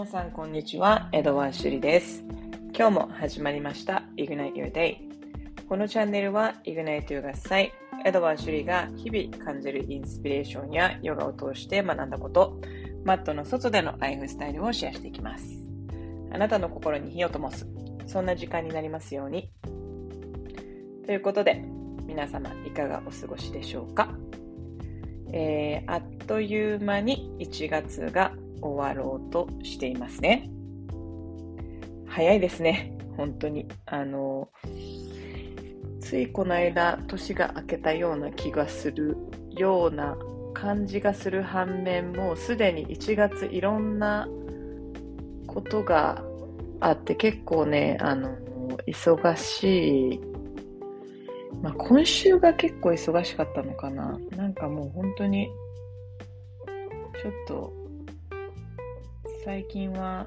皆さん、こんにちは。エドワーシュリです。今日も始まりました Ignite Your Day。このチャンネルは Ignite Your 合祭、エドワーシュリが日々感じるインスピレーションやヨガを通して学んだこと、マットの外でのライフスタイルをシェアしていきます。あなたの心に火を灯す、そんな時間になりますように。ということで、皆様いかがお過ごしでしょうか、えー、あっという間に1月が終わろうとしていますね。早いですね。本当に。あの、ついこの間、年が明けたような気がするような感じがする反面、もうすでに1月いろんなことがあって結構ね、あの、忙しい。まあ、今週が結構忙しかったのかな。なんかもう本当に、ちょっと最近は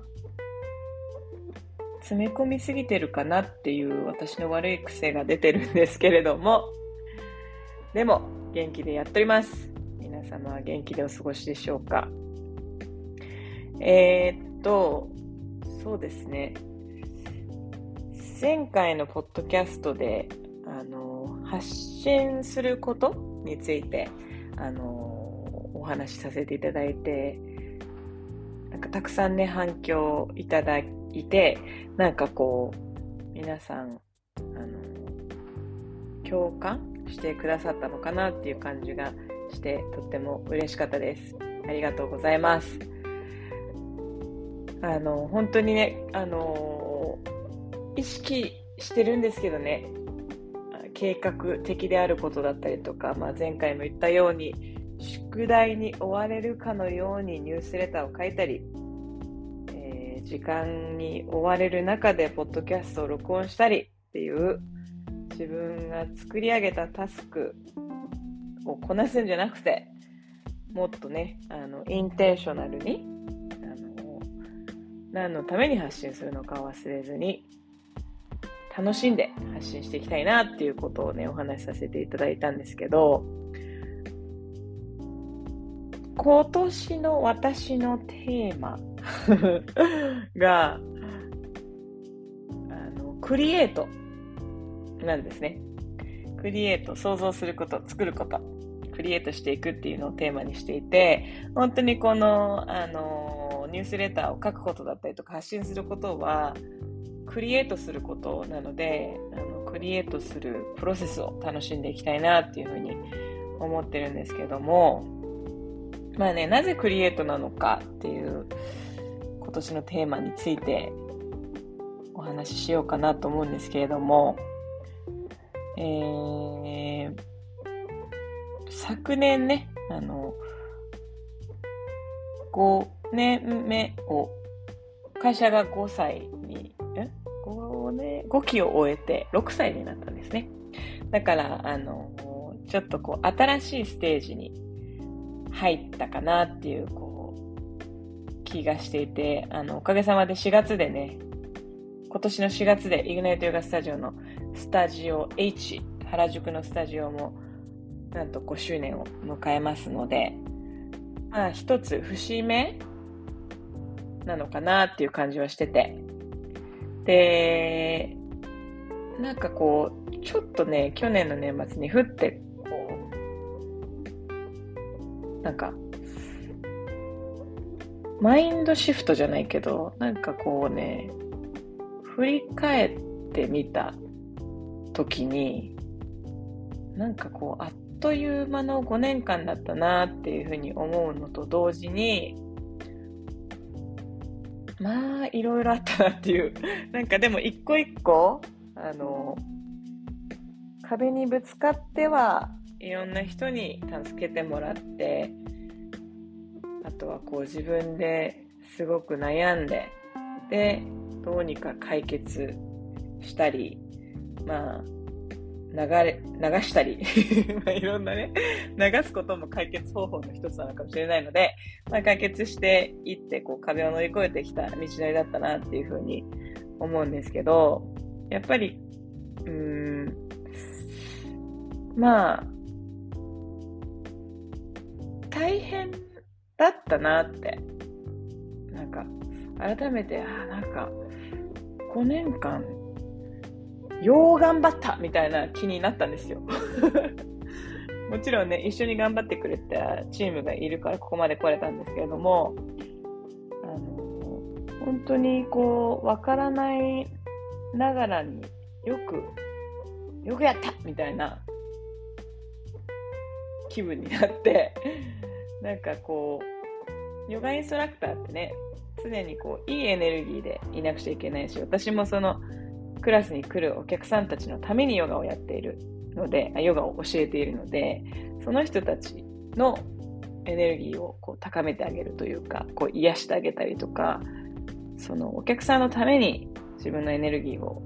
詰め込みすぎてるかなっていう私の悪い癖が出てるんですけれども。でも元気でやっております。皆様は元気でお過ごしでしょうか。えー、っとそうですね。前回のポッドキャストであの発信することについてあのお話しさせていただいてかたくさんね、反響いただいて、なんかこう、皆さん、あの、共感してくださったのかなっていう感じがして、とっても嬉しかったです。ありがとうございます。あの、本当にね、あの、意識してるんですけどね、計画的であることだったりとか、まあ、前回も言ったように、宿題に追われるかのようにニュースレターを書いたり、えー、時間に追われる中でポッドキャストを録音したりっていう自分が作り上げたタスクをこなすんじゃなくてもっとねあのインテンショナルにあの何のために発信するのかを忘れずに楽しんで発信していきたいなっていうことをねお話しさせていただいたんですけど今年の私のテーマ が、あの、クリエイトなんですね。クリエイト、想像すること、作ること、クリエイトしていくっていうのをテーマにしていて、本当にこの、あの、ニュースレターを書くことだったりとか発信することは、クリエイトすることなので、あのクリエイトするプロセスを楽しんでいきたいなっていうふうに思ってるんですけども、まあね、なぜクリエイトなのかっていう今年のテーマについてお話ししようかなと思うんですけれども、えー、昨年ね、あの、5年目を、会社が5歳に、え ?5 年、5期を終えて6歳になったんですね。だから、あの、ちょっとこう、新しいステージに入ったかなっていう、こう、気がしていて、あの、おかげさまで4月でね、今年の4月でイグナイトヨガスタジオのスタジオ H、原宿のスタジオも、なんと5周年を迎えますので、まあ一つ節目なのかなっていう感じはしてて。で、なんかこう、ちょっとね、去年の年末に降ってなんか、マインドシフトじゃないけど、なんかこうね、振り返ってみた時に、なんかこう、あっという間の5年間だったなっていうふうに思うのと同時に、まあ、いろいろあったなっていう。なんかでも一個一個、あの、壁にぶつかってはいろんな人に助けてもらってあとはこう自分ですごく悩んででどうにか解決したりまあ流れ流したり まあいろんなね流すことも解決方法の一つなのかもしれないので、まあ、解決していってこう壁を乗り越えてきた道のりだったなっていうふうに思うんですけどやっぱりうんまあ大変だったなって、なんか、改めて、あなんか、5年間、よう頑張ったみたいな気になったんですよ。もちろんね、一緒に頑張ってくれたチームがいるからここまで来れたんですけれども、あの、本当にこう、わからないながらによく、よくやったみたいな気分になって なんかこう、ヨガインストラクターってね、常にこう、いいエネルギーでいなくちゃいけないし、私もその、クラスに来るお客さんたちのためにヨガをやっているので、ヨガを教えているので、その人たちのエネルギーをこう高めてあげるというか、こう癒してあげたりとか、そのお客さんのために自分のエネルギーを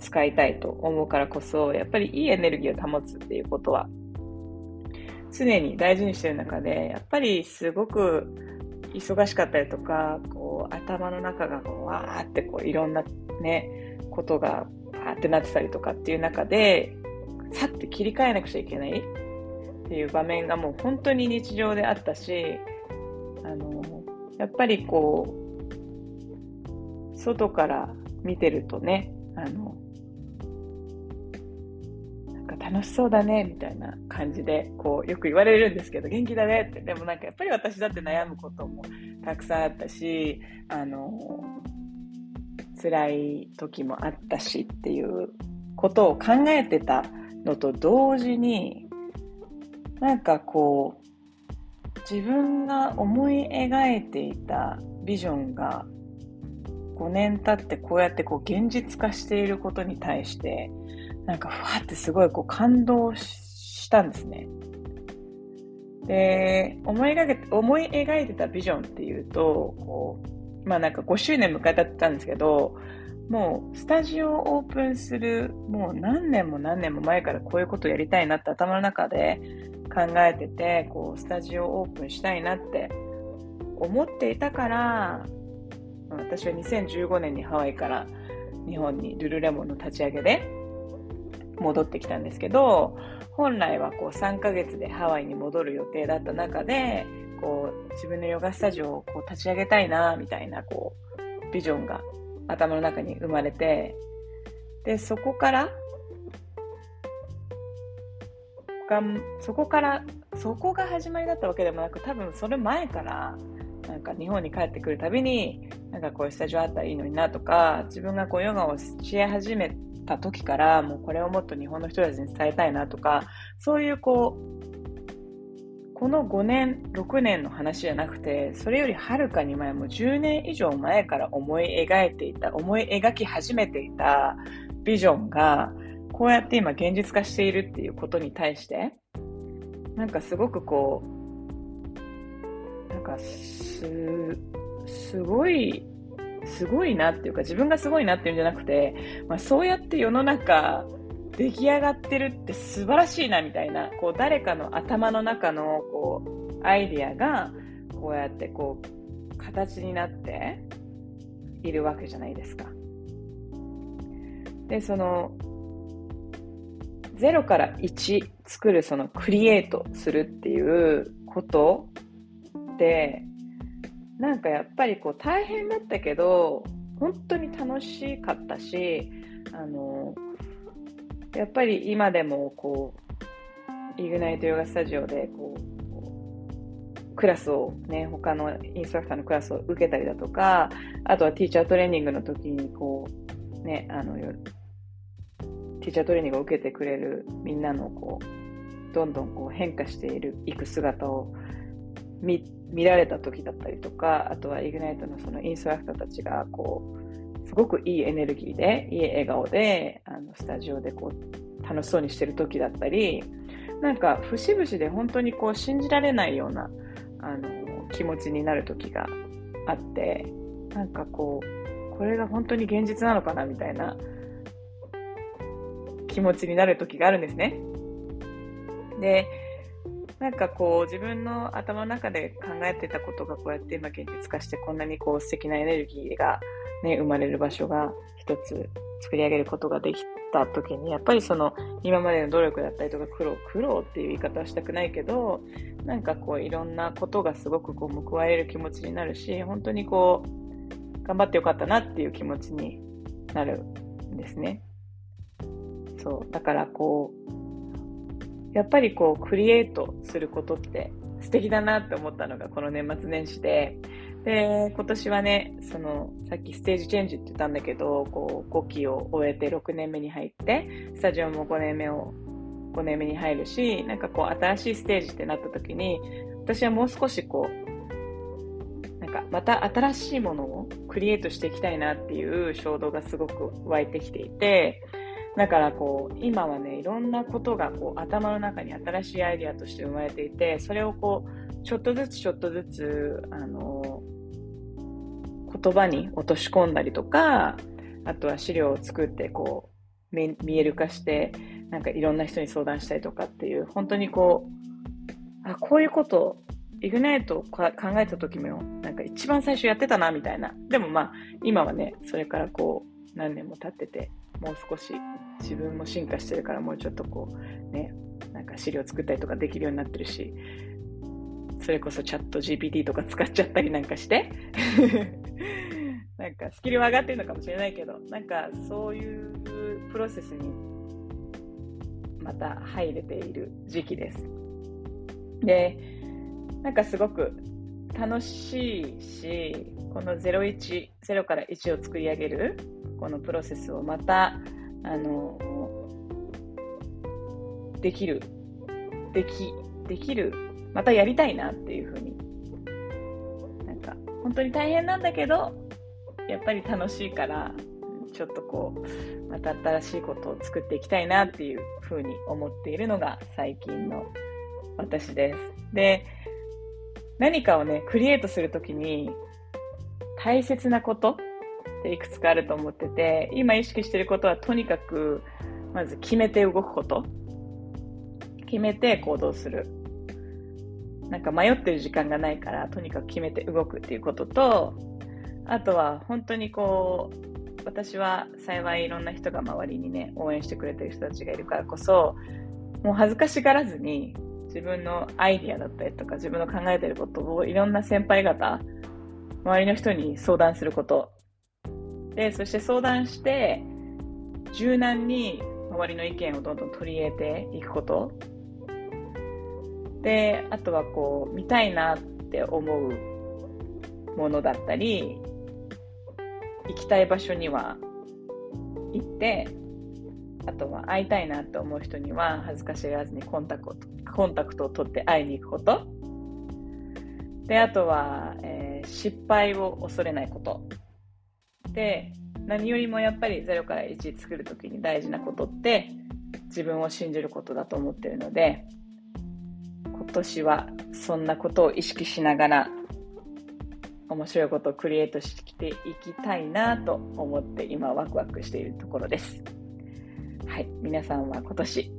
使いたいと思うからこそ、やっぱりいいエネルギーを保つっていうことは常に大事にしてる中で、やっぱりすごく忙しかったりとか、こう頭の中がこうわーってこういろんなね、ことがパーってなってたりとかっていう中で、さって切り替えなくちゃいけないっていう場面がもう本当に日常であったし、あの、やっぱりこう、外から見てるとね、あの、楽しそうだね、みたいな感じで、こう、よく言われるんですけど、元気だねって。でもなんかやっぱり私だって悩むこともたくさんあったし、あの、辛い時もあったしっていうことを考えてたのと同時に、なんかこう、自分が思い描いていたビジョンが5年経ってこうやってこう現実化していることに対して、なんかふわってすごいこう感動したんですね。で、思い描け、思い描いてたビジョンっていうと、こう、まあなんか5周年迎えたってたんですけど、もうスタジオをオープンする、もう何年も何年も前からこういうことやりたいなって頭の中で考えてて、こうスタジオをオープンしたいなって思っていたから、私は2015年にハワイから日本にルルレモンの立ち上げで戻ってきたんですけど、本来はこう3ヶ月でハワイに戻る予定だった中で、こう自分のヨガスタジオをこう立ち上げたいな、みたいなこうビジョンが頭の中に生まれて、で、そこからがそこから、そこが始まりだったわけでもなく、多分それ前から、なんか日本に帰ってくるたびに、なんかこういうスタジオあったらいいのになとか、自分がこうヨガをし始めた時から、もうこれをもっと日本の人たちに伝えたいなとか、そういうこう、この5年、6年の話じゃなくて、それよりはるかに前、もう10年以上前から思い描いていた、思い描き始めていたビジョンが、こうやって今現実化しているっていうことに対して、なんかすごくこう、なんかす、すごい、すごいなっていうか、自分がすごいなっていうんじゃなくて、まあ、そうやって世の中、出来上がってるって素晴らしいなみたいな、こう誰かの頭の中のこうアイディアがこうやってこう形になっているわけじゃないですか。で、その0から1作るそのクリエイトするっていうことで、なんかやっぱりこう大変だったけど、本当に楽しかったし、あの、やっぱり今でもこう、イグナイトヨガスタジオでこう、クラスをね、他のインストラクターのクラスを受けたりだとか、あとはティーチャートレーニングの時にこう、ね、あの、ティーチャートレーニングを受けてくれるみんなのこう、どんどんこう変化している、いく姿を見見られた時だったりとか、あとはイグナイトのそのインストラクターたちがこう、すごくいいエネルギーで、いい笑顔で、あのスタジオでこう楽しそうにしてる時だったり、なんか節々で本当にこう信じられないようなあの気持ちになる時があって、なんかこう、これが本当に現実なのかなみたいな気持ちになる時があるんですね。で、なんかこう自分の頭の中で考えてたことがこうやって今現実化してこんなにこう素敵なエネルギーがね、生まれる場所が一つ作り上げることができた時に、やっぱりその今までの努力だったりとか苦労、苦労っていう言い方はしたくないけど、なんかこういろんなことがすごくこう報われる気持ちになるし、本当にこう、頑張ってよかったなっていう気持ちになるんですね。そう。だからこう、やっぱりこう、クリエイトすることって素敵だなって思ったのがこの年末年始で、で、今年はね、その、さっきステージチェンジって言ったんだけど、こう、5期を終えて6年目に入って、スタジオも5年目を、5年目に入るし、なんかこう、新しいステージってなった時に、私はもう少しこう、なんかまた新しいものをクリエイトしていきたいなっていう衝動がすごく湧いてきていて、だからこう、今はね、いろんなことがこう、頭の中に新しいアイディアとして生まれていて、それをこう、ちょっとずつちょっとずつ、あの、言葉に落とし込んだりとか、あとは資料を作ってこう見える化してなんかいろんな人に相談したりとかっていう本当にこうあこういうことイグナイトを考えた時もなんか一番最初やってたなみたいな。でもまあ今はねそれからこう何年も経っててもう少し自分も進化してるからもうちょっとこうねなんか資料作ったりとかできるようになってるしそれこそチャット GPT とか使っちゃったりなんかして なんかスキルは上がってるのかもしれないけど、なんかそういうプロセスにまた入れている時期です。で、なんかすごく楽しいし、この01、0から1を作り上げるこのプロセスをまた、あの、できる、でき、できる、またやりたいなっていうふうに、なんか本当に大変なんだけど、やっぱり楽しいから、ちょっとこう、また新しいことを作っていきたいなっていうふうに思っているのが最近の私です。で、何かをね、クリエイトするときに大切なことっていくつかあると思ってて、今意識してることはとにかく、まず決めて動くこと。決めて行動する。なんか迷ってる時間がないから、とにかく決めて動くっていうことと、あとは本当にこう、私は幸いいろんな人が周りにね、応援してくれてる人たちがいるからこそ、もう恥ずかしがらずに自分のアイディアだったりとか自分の考えてることをいろんな先輩方、周りの人に相談すること。で、そして相談して、柔軟に周りの意見をどんどん取り入れていくこと。で、あとはこう、見たいなって思うものだったり、行きたい場所には行って、あとは会いたいなと思う人には恥ずかしがらずにコンタクトコンタクトを取って会いに行くこと。で、あとは、えー、失敗を恐れないこと。で、何よりもやっぱり0から1作るときに大事なことって自分を信じることだと思ってるので、今年はそんなことを意識しながら面白いことをクリエイトしていきたいなと思って今ワクワクしているところです。はい。皆さんは今年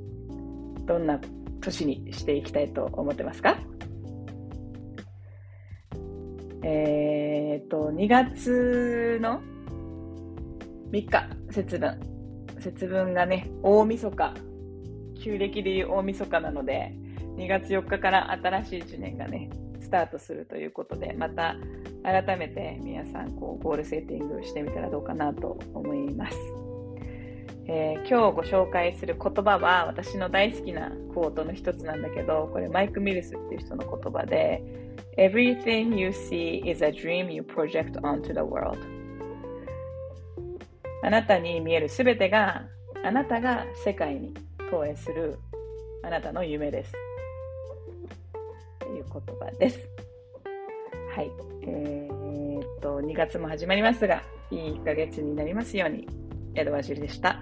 どんな年にしていきたいと思ってますか？えー、っと、2月の3日、節分。節分がね、大晦日。旧暦でいう大晦日なので、2月4日から新しい1年がね、スタートするということで、また改めて皆さんこうゴールセッティングしてみたらどうかなと思います。えー、今日ご紹介する言葉は私の大好きなコートの一つなんだけど、これマイク・ミルスっていう人の言葉で、Everything you see is a dream you project onto the world. あなたに見えるすべてがあなたが世界に投影するあなたの夢です。という言葉です。はい。えー、っと、2月も始まりますが、いい1ヶ月になりますように、エドワジルでした。